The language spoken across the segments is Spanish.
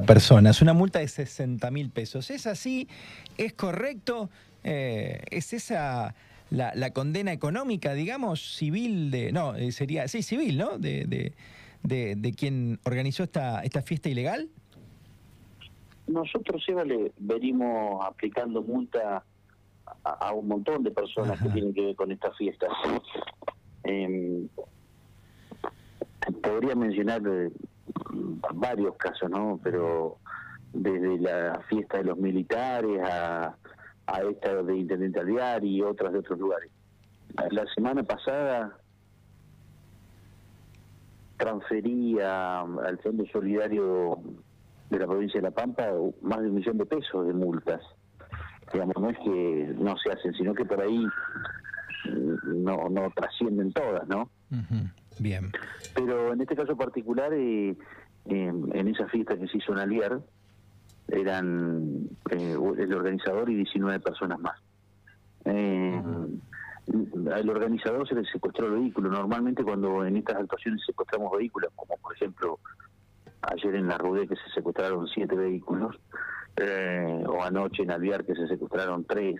personas, una multa de 60 mil pesos. ¿Es así? ¿Es correcto? Eh, ¿Es esa la, condena económica, digamos, civil de... No, eh, sería... Sí, civil, ¿no? De, de, quien organizó esta, esta fiesta ilegal. Nosotros, Eva, le venimos aplicando multa a, un montón de personas que tienen que ver con estas fiestas. Em, podría mencionar eh, varios casos, ¿no? Pero desde la fiesta de los militares a, a esta de Intendente Alviar y otras de otros lugares. La semana pasada transfería al Fondo Solidario de la provincia de La Pampa más de un millón de pesos de multas. Digamos, no es que no se hacen, sino que por ahí no, no trascienden todas, ¿no? Bien. Pero en este caso particular, eh, en esa fiesta que se hizo en Aliar, eran eh, el organizador y 19 personas más. Eh, al organizador se le secuestró el vehículo. Normalmente cuando en estas actuaciones secuestramos vehículos, como por ejemplo ayer en la Rudé que se secuestraron siete vehículos, eh, o anoche en Alviar que se secuestraron tres,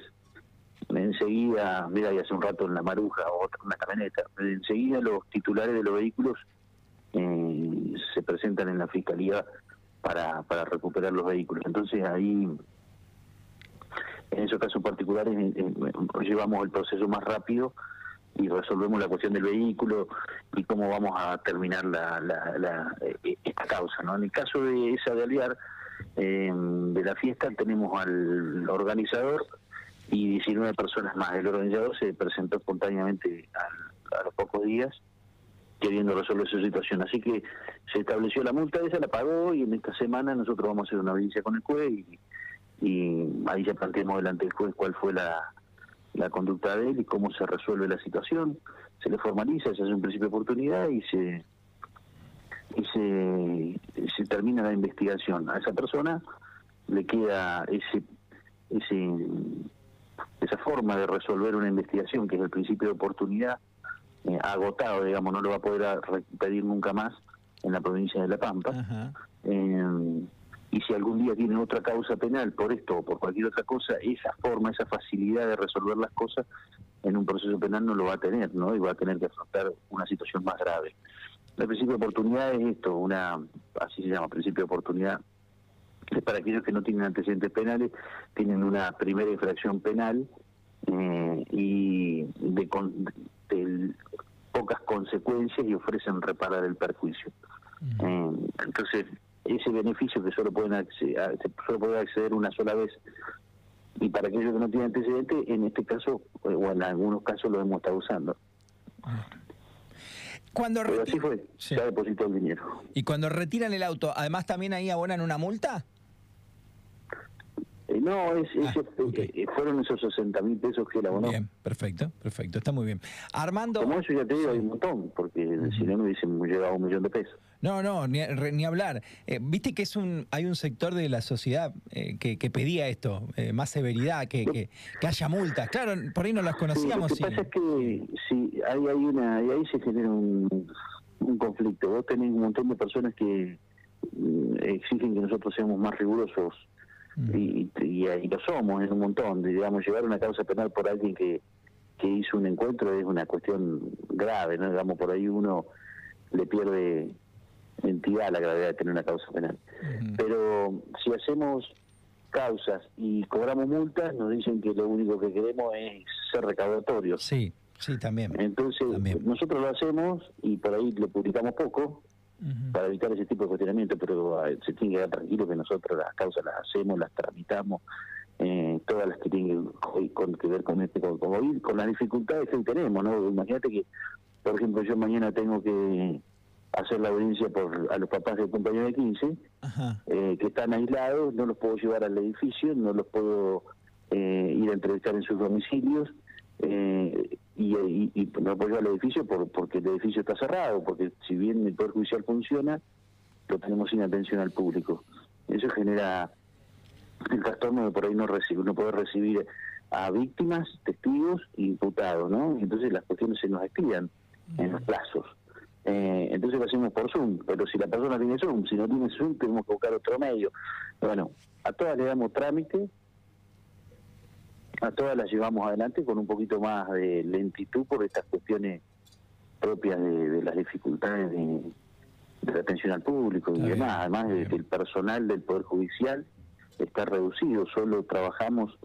enseguida, mira, y hace un rato en la Maruja, otra, una camioneta, enseguida los titulares de los vehículos eh, se presentan en la fiscalía para, para recuperar los vehículos. Entonces ahí, en esos casos particulares, llevamos el proceso más rápido y resolvemos la cuestión del vehículo y cómo vamos a terminar la, la, eh, esta causa. ¿no? En el caso de esa de Aliar, de la fiesta, tenemos al organizador y 19 personas más. El organizador se presentó espontáneamente a los pocos días queriendo resolver su situación. Así que se estableció la multa, esa la pagó y en esta semana nosotros vamos a hacer una audiencia con el juez y, ahí ya planteamos delante del juez cuál fue la, la conducta de él y cómo se resuelve la situación. Se le formaliza, se hace un principio de oportunidad y se y se termina la investigación. A esa persona le queda ese ese esa forma de resolver una investigación que es el principio de oportunidad eh, agotado, digamos, no lo va a poder pedir nunca más en la provincia de La Pampa. Eh, y si algún día tiene otra causa penal por esto o por cualquier otra cosa, esa forma, esa facilidad de resolver las cosas en un proceso penal no lo va a tener, ¿no? Y va a tener que afrontar una situación más grave. El principio de oportunidad es esto, una, así se llama, principio de oportunidad, es para aquellos que no tienen antecedentes penales, tienen una primera infracción penal eh, y de, consecuencias y ofrecen reparar el perjuicio. Eh, entonces, ese beneficio que solo pueden acceder, solo puede acceder una sola vez y para aquellos que no tienen antecedentes, en este caso, o en algunos casos lo hemos estado usando. Cuando Pero así fue, ya depositó el dinero. ¿Y cuando retiran el auto, además también ahí abonan una multa? No, es, ah, eh, fueron esos 60 mil pesos que él abonó. Bien, perfecto, perfecto, está muy bien. Armando... Como eso ya te digo, hay un montón, porque si no me hubiesen llegado un millón de pesos. No, no, ni, ni hablar. Eh, Viste que es un hay un sector de la sociedad eh, que, que, pedía esto, más severidad, que, que, haya multas. Claro, por ahí no las conocíamos. lo que pasa es que si hay, hay una, ahí se genera un, un conflicto. Vos tenés un montón de personas que mm, exigen que nosotros seamos más rigurosos Mm. y, y, lo somos en un montón. Digamos, llevar una causa penal por alguien que, que hizo un encuentro es una cuestión grave, ¿no? Digamos, por ahí uno le pierde entidad la gravedad de tener una causa penal. Pero si hacemos causas y cobramos multas, nos dicen que lo único que queremos es ser recaudatorios. Sí, sí, también. Entonces, nosotros lo hacemos y por ahí lo publicamos poco, para evitar ese tipo de cuestionamiento, pero ah, se tiene que quedar tranquilo que nosotros las causas las hacemos, las tramitamos, eh, todas las que tienen que ver con este con, con las dificultades que tenemos, ¿no? Imagínate que, por ejemplo, yo mañana tengo que hacer la audiencia por a los papás del compañero de 15, eh, que están aislados, no los puedo llevar al edificio, no los puedo eh, ir a entrevistar en sus domicilios, eh, y, no apoyó al edificio por, porque el edificio está cerrado, porque si bien el Poder Judicial funciona, lo tenemos sin atención al público. Eso genera el trastorno de por ahí no, recibir, no poder recibir a víctimas, testigos e imputados, ¿no? Entonces las cuestiones se nos expidan en los plazos. Eh, entonces lo hacemos por Zoom, pero si la persona tiene Zoom, si no tiene Zoom, tenemos que buscar otro medio. Bueno, a todas le damos trámite, a todas las llevamos adelante con un poquito más de lentitud por estas cuestiones propias de, las dificultades de, la atención al público y demás, además el personal del Poder Judicial está reducido, solo trabajamos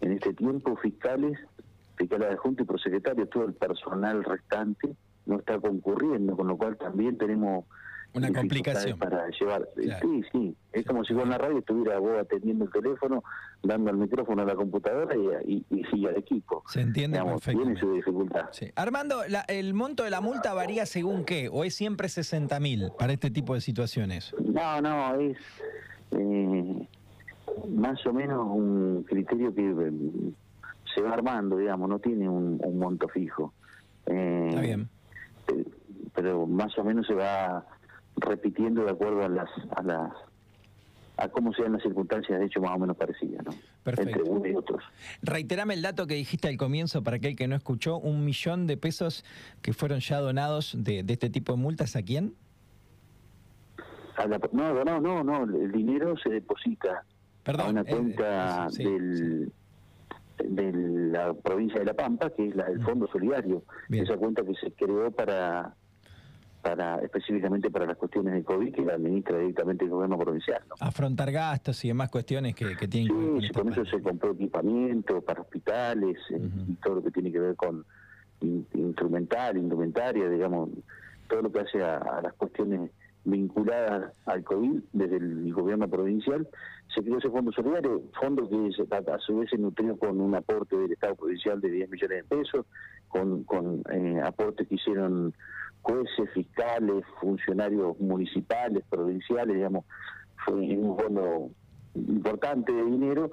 en este tiempo fiscales, fiscales adjuntos y prosecretarios, todo el personal restante no está concurriendo, con lo cual también tenemos una complicación para llevar. Sí, sí, es como si con la radio estuviera vos atendiendo el teléfono, dando el micrófono a la computadora y, y, al equipo. Se entiende perfectamente. Tiene su dificultad. Armando, ¿el monto de la multa varía según qué? ¿O es siempre 60 mil para este tipo de situaciones? No, no, es eh, más o menos un criterio que eh, se va armando, digamos, no tiene un, monto fijo. Eh, Está bien. pero más o menos se va repitiendo de acuerdo a las a las a cómo sean las circunstancias, de hecho, más o menos parecidas, ¿no? Perfecto. Entre uno y otros. Reiterame el dato que dijiste al comienzo, para aquel que no escuchó, un millón de pesos que fueron ya donados de, de este tipo de multas, ¿a quién? no, no, no, no, el dinero se deposita Perdón, a una eh, cuenta del, de la provincia de La Pampa, que es la del mm. Fondo Solidario, esa cuenta que se creó para para específicamente para las cuestiones de COVID que la administra directamente el gobierno provincial. Afrontar gastos y demás cuestiones que, tienen que ver con, con eso se compró equipamiento para hospitales eh, y todo lo que tiene que ver con instrumental, indumentaria, digamos, todo lo que hace a, las cuestiones vinculadas al COVID desde el gobierno provincial, se creó ese fondo solidario, fondo que a su vez se nutrió con un aporte del Estado provincial de 10 millones de pesos, con, con eh, aportes que hicieron jueces, fiscales, funcionarios municipales, provinciales, digamos, fue un fondo importante de dinero